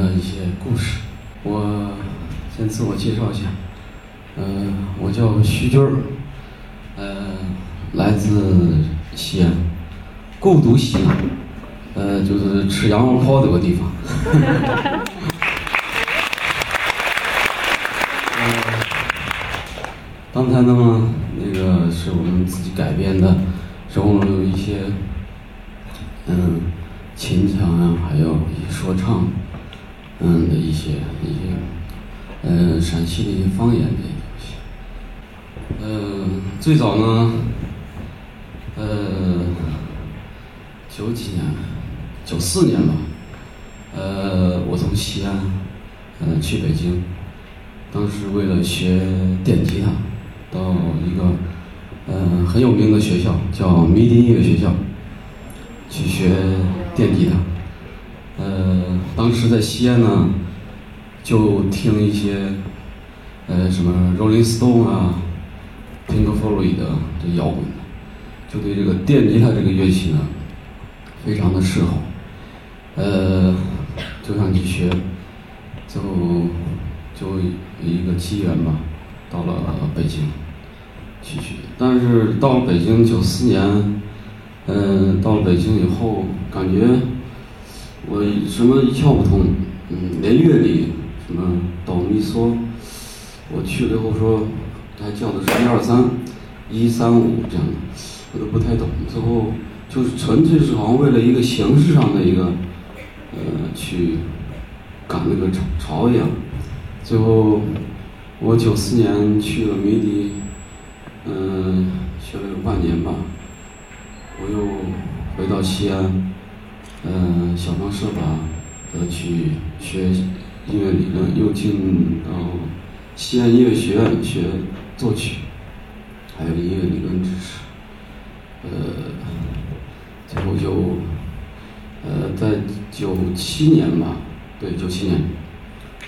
的一些故事。我先自我介绍一下，嗯，我叫徐军儿，呃，来自西安。故都西安，呃，就是吃羊肉泡这个地方。刚才呢，那个是我们自己改编的，融入一些，嗯，秦腔啊，还有一些说唱，嗯的一些一些，呃，陕西的一些方言的东西。呃，最早呢，呃。九几年，九四年吧，呃，我从西安，呃，去北京，当时为了学电吉他，到一个，呃，很有名的学校，叫迷笛音乐学校，去学电吉他，呃，当时在西安呢，就听一些，呃，什么 Rolling Stone 啊，Pink Floyd 的这摇滚，就对这个电吉他这个乐器呢。非常的适合，呃，就想去学，就就一个机缘吧，到了北京去学。但是到了北京九四年，嗯，到了北京以后，感觉我什么一窍不通，嗯，连乐理什么哆咪嗦，我去了以后说，他叫的是一二三，一三五这样的，我都不太懂。最后。就是纯粹是好像为了一个形式上的一个，呃，去赶那个潮潮一样。最后，我九四年去了迷笛，嗯，学了有半年吧。我又回到西安，嗯，想方设法的去学音乐理论，又进到西安音乐学院学作曲，还有音乐理论知识，呃。最后就，呃，在九七年吧，对，九七年，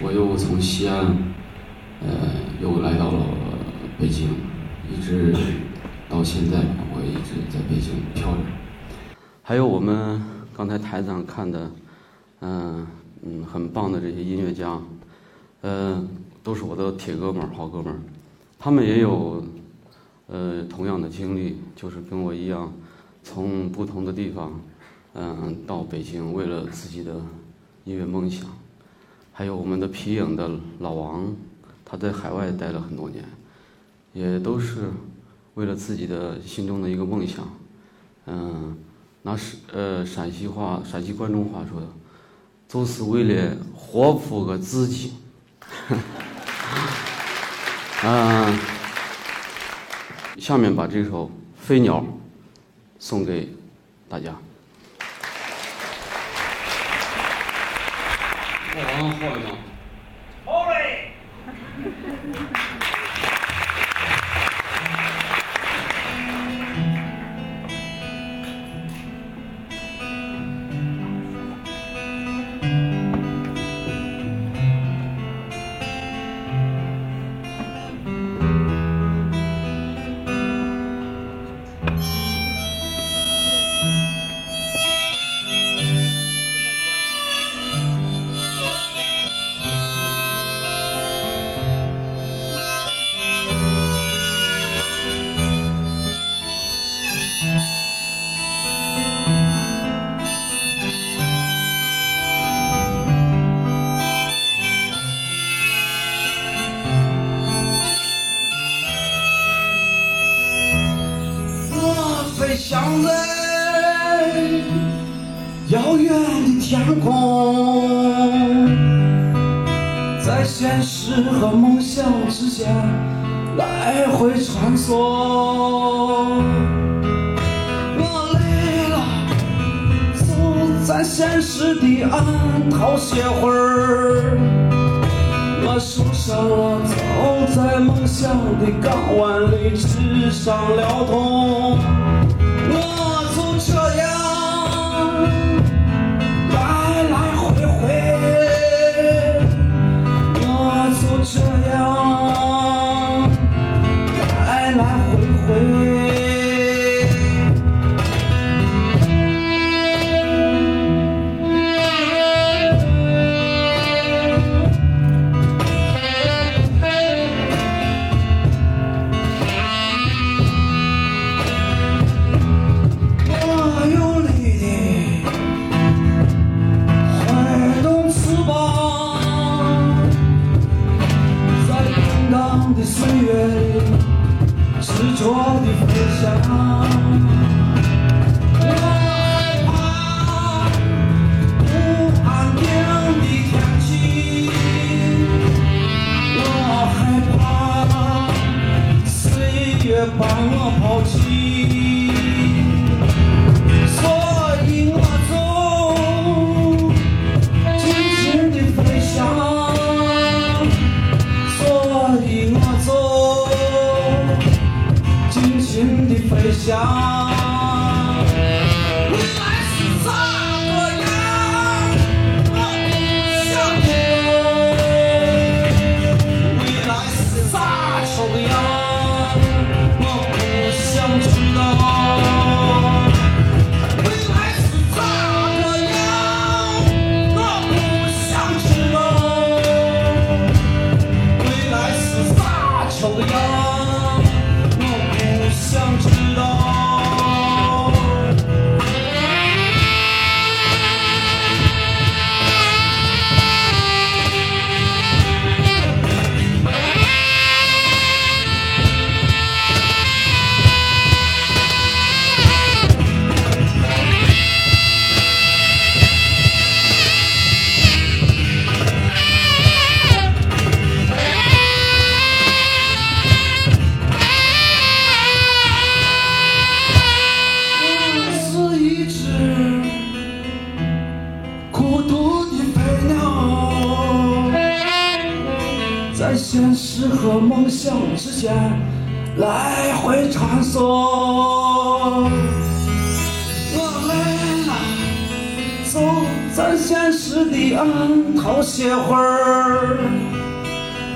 我又从西安，呃，又来到了北京，一直到现在，我一直在北京漂着。还有我们刚才台子上看的，嗯嗯，很棒的这些音乐家，嗯，都是我的铁哥们儿、好哥们儿，他们也有，呃，同样的经历，就是跟我一样。从不同的地方，嗯，到北京，为了自己的音乐梦想。还有我们的皮影的老王，他在海外待了很多年，也都是为了自己的心中的一个梦想。嗯，那是呃陕西话、陕西关中话说的，就是为了活出个自己。嗯，下面把这首《飞鸟》。送给大家。时间来回穿梭。我累了，走在现实的岸头歇会儿。我受伤了，走在梦想的港湾里，纸上了痛。Mm-hmm. We are.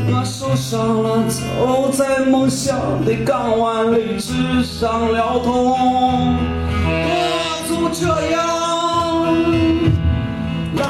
我受伤了，走在梦想的港湾里只想了痛。我就这样来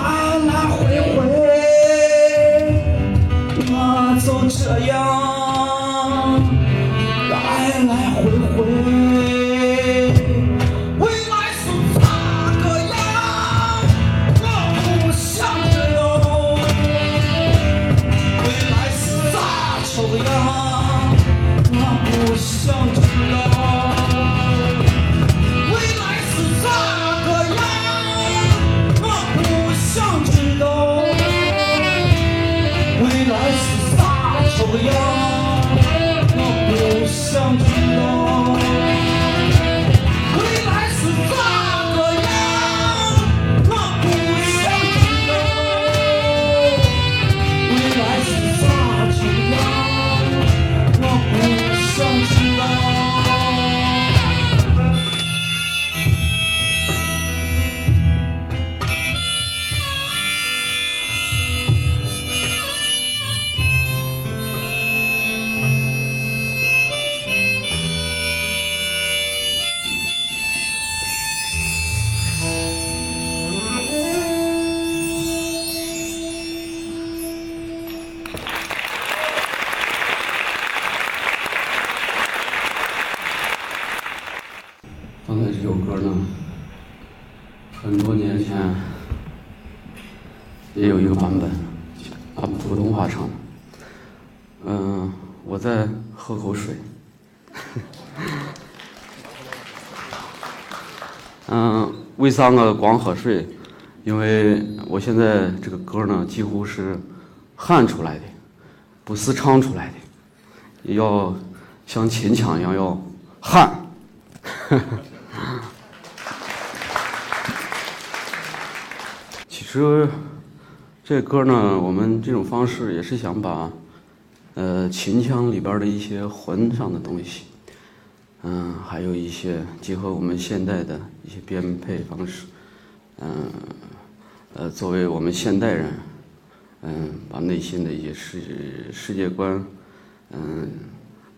为啥我光喝水？因为我现在这个歌呢，几乎是喊出来的，不是唱出来的，要像秦腔一样要喊。其实这歌呢，我们这种方式也是想把呃秦腔里边的一些魂上的东西，嗯、还有一些结合我们现代的一些编配方式，嗯、呃，作为我们现代人，嗯、把内心的一些世世界观，嗯、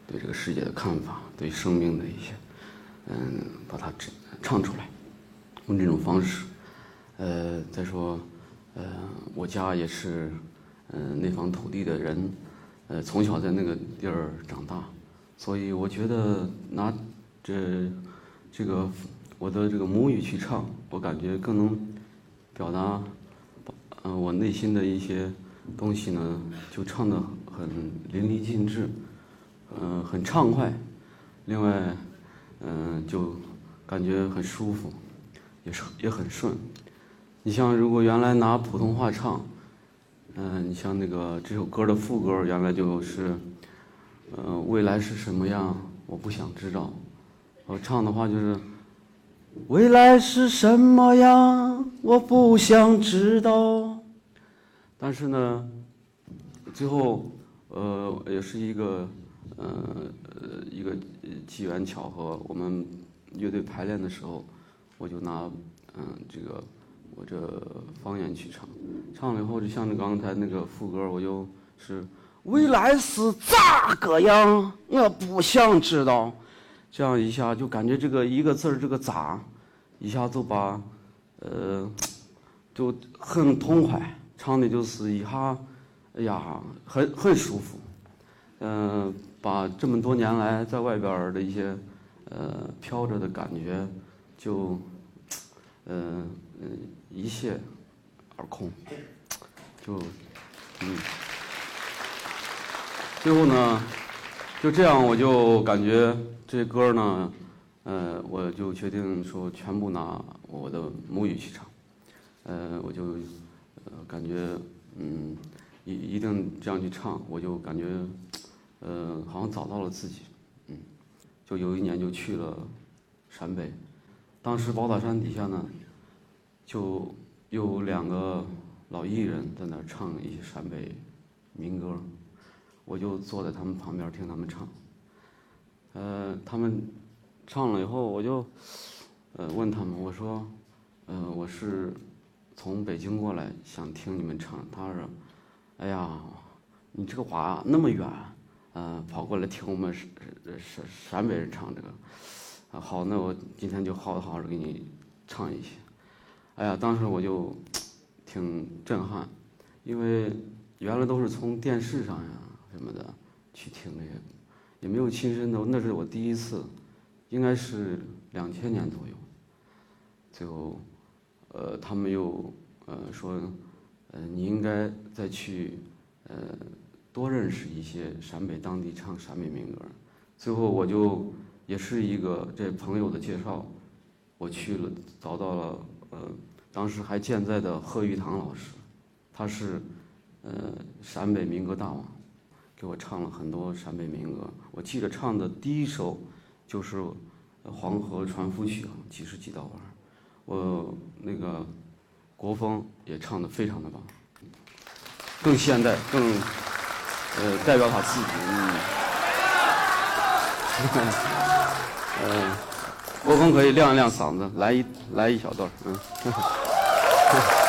对这个世界的看法，对生命的一些，嗯、把它唱出来，用这种方式。呃，再说，呃，我家也是，呃，那方土地的人，呃，从小在那个地儿长大，所以我觉得拿这这个我的这个母语去唱，我感觉更能表达，呃，我内心的一些东西呢，就唱得很淋漓尽致，呃，很畅快，另外，嗯、就感觉很舒服，也是也很顺。你像如果原来拿普通话唱，嗯、你像那个这首歌的副歌原来就是，呃，未来是什么样，我不想知道。我唱的话就是，未来是什么样，我不想知道。但是呢，最后，呃，也是一个，呃，一个机缘巧合，我们乐队排练的时候，我就拿，嗯、这个我这方言去唱，唱了以后就像刚才那个副歌，我就是未来是咋个样，我不想知道。这样一下就感觉这个一个字儿这个咋，一下就把，呃，就很痛快，唱的就是一下，哎呀，很很舒服。嗯、把这么多年来在外边的一些呃飘着的感觉，就，呃嗯一泻而空，就嗯，最后呢，就这样我就感觉这歌呢，呃，我就决定说全部拿我的母语去唱，呃，我就呃感觉嗯一一定这样去唱，我就感觉呃好像找到了自己，嗯，就有一年就去了陕北，当时宝塔山底下呢，就有两个老艺人在那唱一些陕北民歌，我就坐在他们旁边听他们唱。呃，他们唱了以后，我就呃问他们，我说，呃，我是从北京过来，想听你们唱。他说，哎呀，你这个话那么远，呃，跑过来听我们陕陕陕北人唱这个，好，那我今天就好好的给你唱一些。哎呀，当时我就挺震撼，因为原来都是从电视上呀什么的去听这些，也没有亲身的，那是我第一次，应该是两千年左右。最后，呃，他们又呃说，呃，你应该再去呃多认识一些陕北当地唱陕北民歌。最后我就也是一个这朋友的介绍，我去了找到了呃。当时还健在的贺玉堂老师，他是呃陕北民歌大王，给我唱了很多陕北民歌。我记得唱的第一首就是《黄河船夫曲》啊，几十几道弯。我那个国风也唱的非常的棒，更现代，更呃代表他自己。嗯，国风可以亮一亮嗓子，来一来一小段，嗯。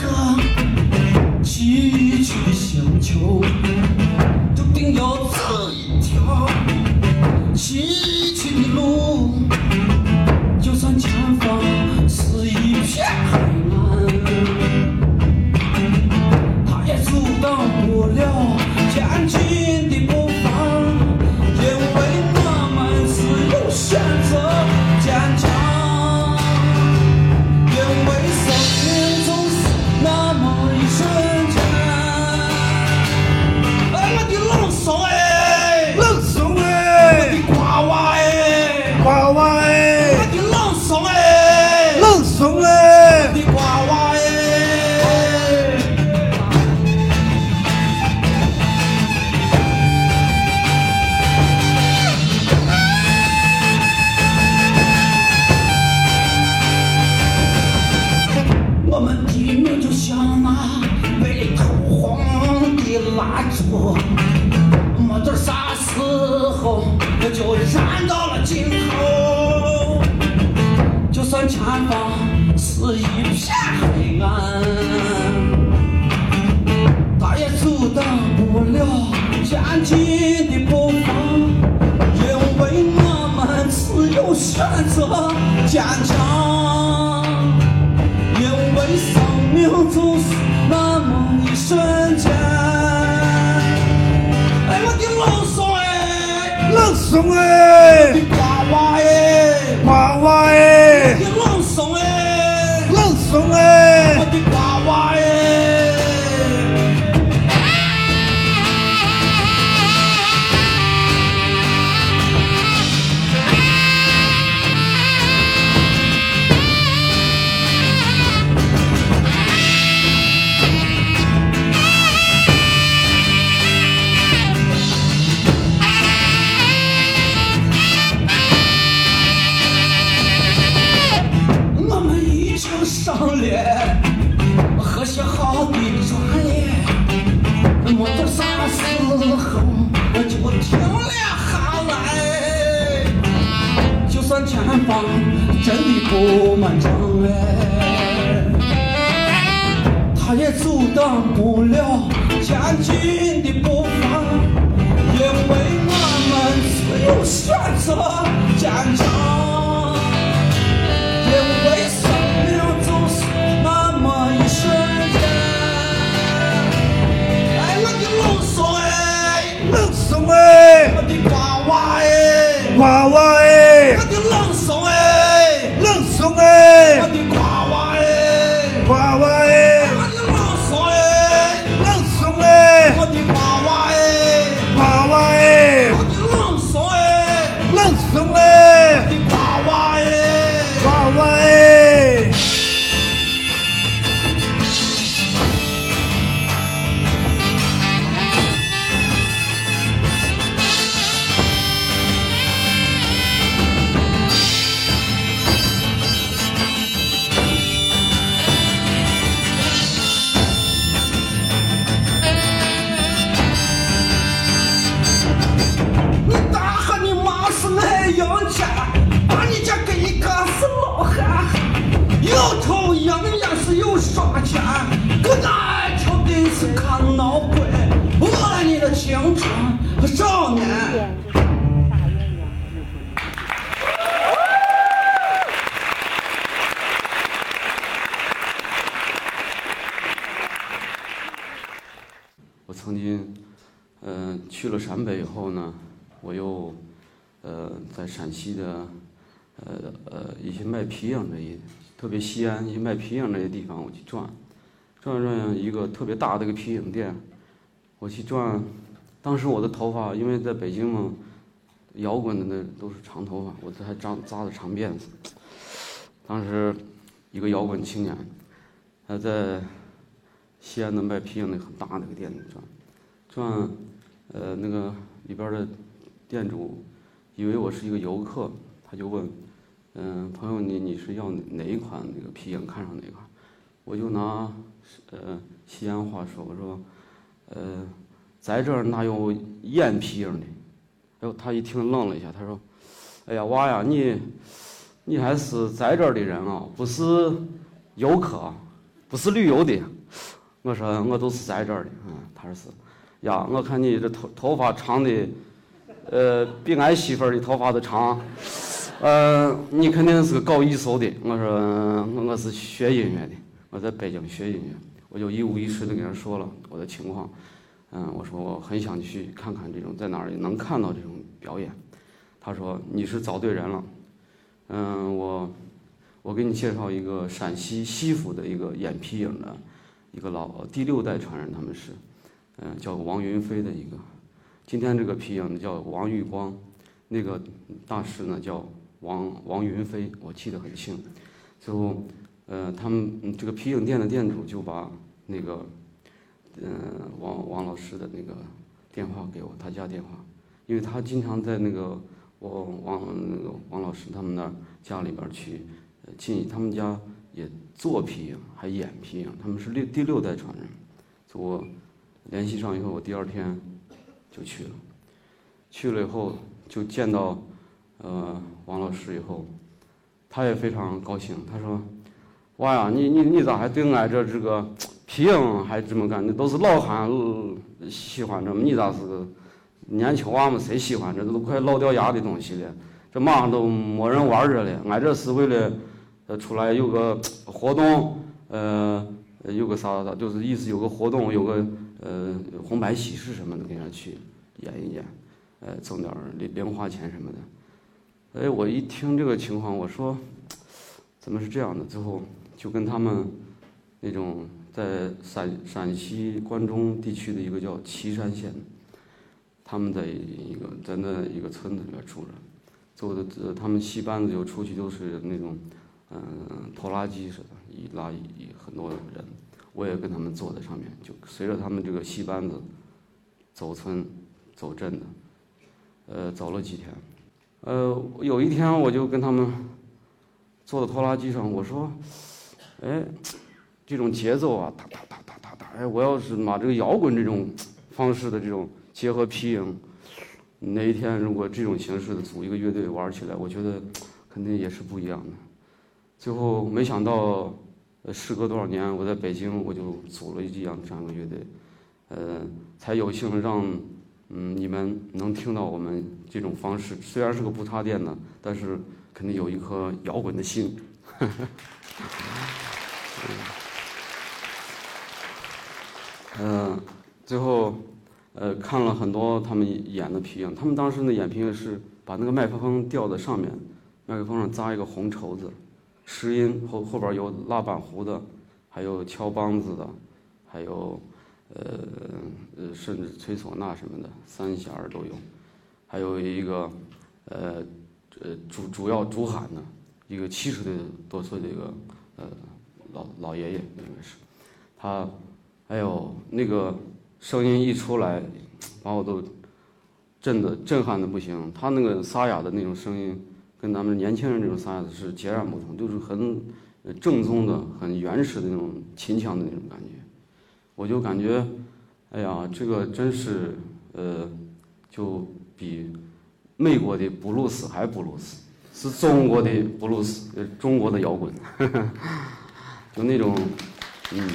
娃娃选择坚强，因为生命就是那么一瞬间。哎，我的老宋哎，冷怂哎，真的布满障碍，他也阻挡不了前进的步伐，因为我们自由选择坚强。因为生命就是那么一瞬间。哎，我的老宋哎，冷怂哎，我的娃娃哎，娃娃皮影的一，特别西安一些卖皮影那些地方，我去转，转转一个特别大的一个皮影店，我去转，当时我的头发因为在北京嘛，摇滚的那都是长头发，我这还扎扎的长辫子，当时一个摇滚青年，他在。西安的卖皮影那很大的一个店里转，转，呃，那个里边的店主以为我是一个游客，他就问，嗯、朋友你你是要哪一款那个皮影？看上哪一款？我就拿呃西安话说，我说，呃，在这儿哪有演皮影的？哎呦，他一听愣了一下，他说，哎呀娃呀，你你还是在这儿的人啊，不是游客，不是旅游的。我说我都是在这儿的，嗯，他说是，呀，我看你这头头发长的，呃，比俺媳妇儿的头发都长，呃，你肯定是个搞艺术的。我说我是学音乐的，我在北京学音乐，我就一五一十的跟他说了我的情况，嗯，我说我很想去看看这种在哪儿能看到这种表演。他说你是找对人了，嗯，我我给你介绍一个陕西西府的一个演皮影的。一个老第六代传人，他们是，嗯、叫王云飞的一个。今天这个皮影叫王玉光，那个大师呢叫王王云飞，我记得很清。最后，呃，他们这个皮影店的店主就把那个，嗯、王王老师的那个电话给我，他家电话，因为他经常在那个我王那个王老师他们那儿家里边去，进他们家也做皮影，还演皮影，他们是六第六代传人。所以我联系上以后，我第二天就去了。去了以后就见到呃王老师以后，他也非常高兴。他说：“娃呀，你你你咋还对俺这这个皮影还这么干？那都是老汉喜欢这么，你咋是个年轻娃们谁喜欢这都快老掉牙的东西了，这马上都没人玩这了。俺这是为了，呃，出来有个活动，呃，有个啥啥，就是意思有个活动，有个呃红白喜事什么的，给人家去演一演，呃，挣点零零花钱什么的。哎，我一听这个情况，我说怎么是这样的？最后就跟他们那种在陕陕西关中地区的一个叫岐山县，他们在一个在那一个村子里面住着，做的他们戏班子就出去都是那种嗯、拖拉机似的，一拉一很多人，我也跟他们坐在上面，就随着他们这个戏班子走村走镇的，呃，走了几天。呃，有一天我就跟他们坐在拖拉机上，我说，哎，这种节奏啊，哒哒哒哒哒哒，哎，我要是把这个摇滚这种方式的这种结合皮影，哪一天如果这种形式的组一个乐队玩起来，我觉得肯定也是不一样的。最后没想到，呃，时隔多少年，我在北京我就组了一样这样一个乐队，呃，才有幸让嗯你们能听到我们这种方式。虽然是个不插电的，但是肯定有一颗摇滚的心。嗯，最后呃看了很多他们演的皮影，他们当时的演皮影是把那个麦克风吊在上面，麦克风上扎一个红绸子。试音后后边有拉板胡的，还有敲梆子的，还有呃呃甚至吹唢呐什么的，三弦儿都有，还有一个呃呃主主要主喊的一个七十多岁的一个呃老老爷爷应该是，他哎呦那个声音一出来，把我都震的震撼的不行，他那个沙哑的那种声音。跟咱们年轻人这种沙哑的是截然不同，就是很正宗的、很原始的那种秦腔的那种感觉。我就感觉，哎呀，这个真是，呃，就比美国的布鲁斯还布鲁斯，是中国的布鲁斯，中国的摇滚，就那种，嗯。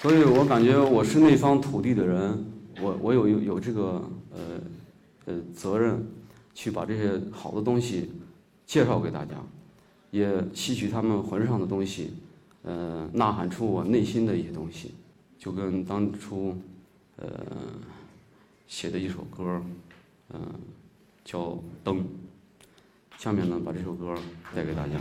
所以我感觉我是那方土地的人，我我有有有这个呃呃责任。去把这些好的东西介绍给大家，也吸取他们魂上的东西，呃，呐喊出我内心的一些东西，就跟当初呃写的一首歌，嗯，叫《灯》。下面呢，把这首歌带给大家。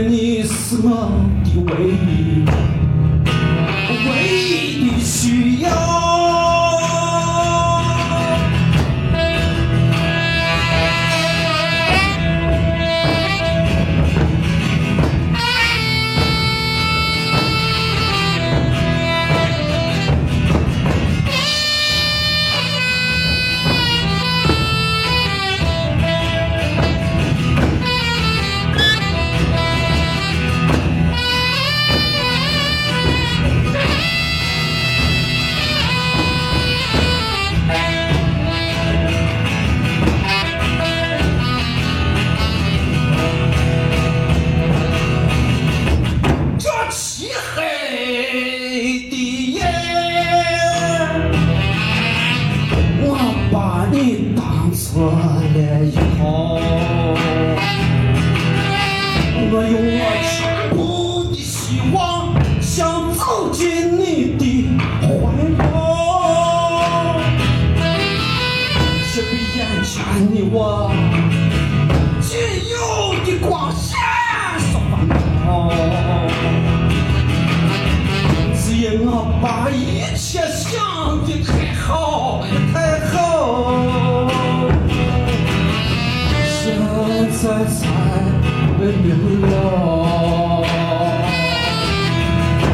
你是我的唯一，唯一的需要。明了，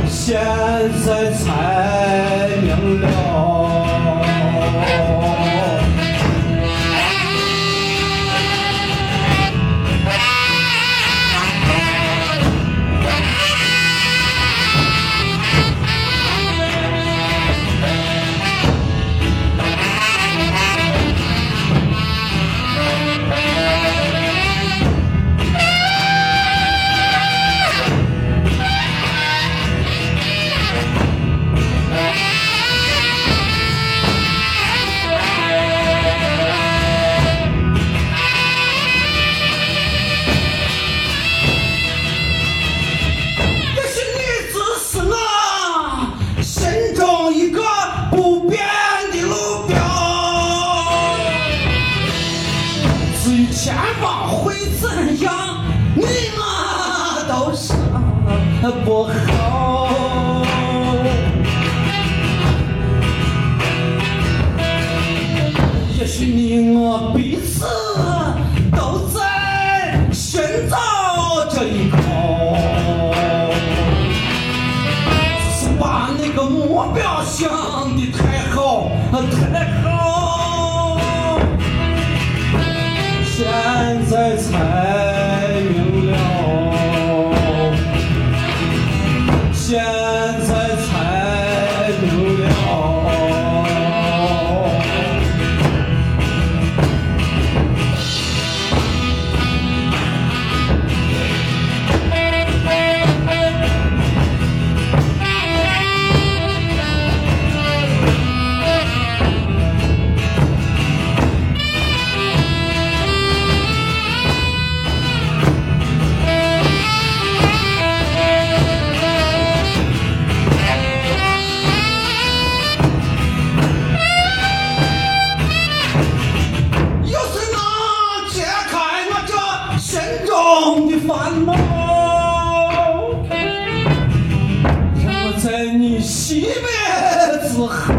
现在才至于前方会怎样，你我都说不好。也许你我彼此 Bonjour.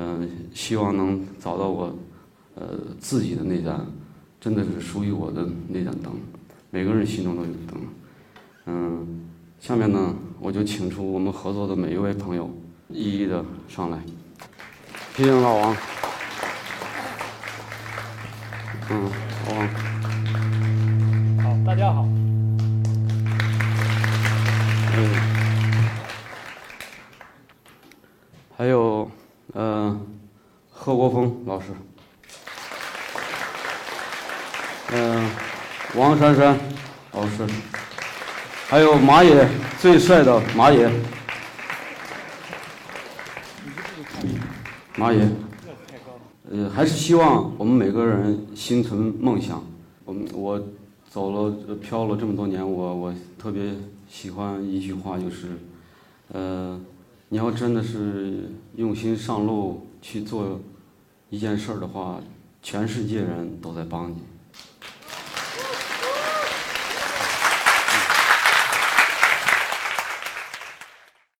嗯、希望能找到我，呃，自己的那盏，真的是属于我的那盏灯。每个人心中都有灯，嗯、下面呢，我就请出我们合作的每一位朋友，一一的上来，谢谢老王，嗯，老王。好，大家好。嗯，还有，呃，贺国峰老师，嗯、王珊珊老师，还有马野最帅的马野，马野，呃，还是希望我们每个人心存梦想。我们我走了飘了这么多年，我我特别喜欢一句话，就是，呃，你要真的是用心上路去做一件事儿的话，全世界人都在帮你。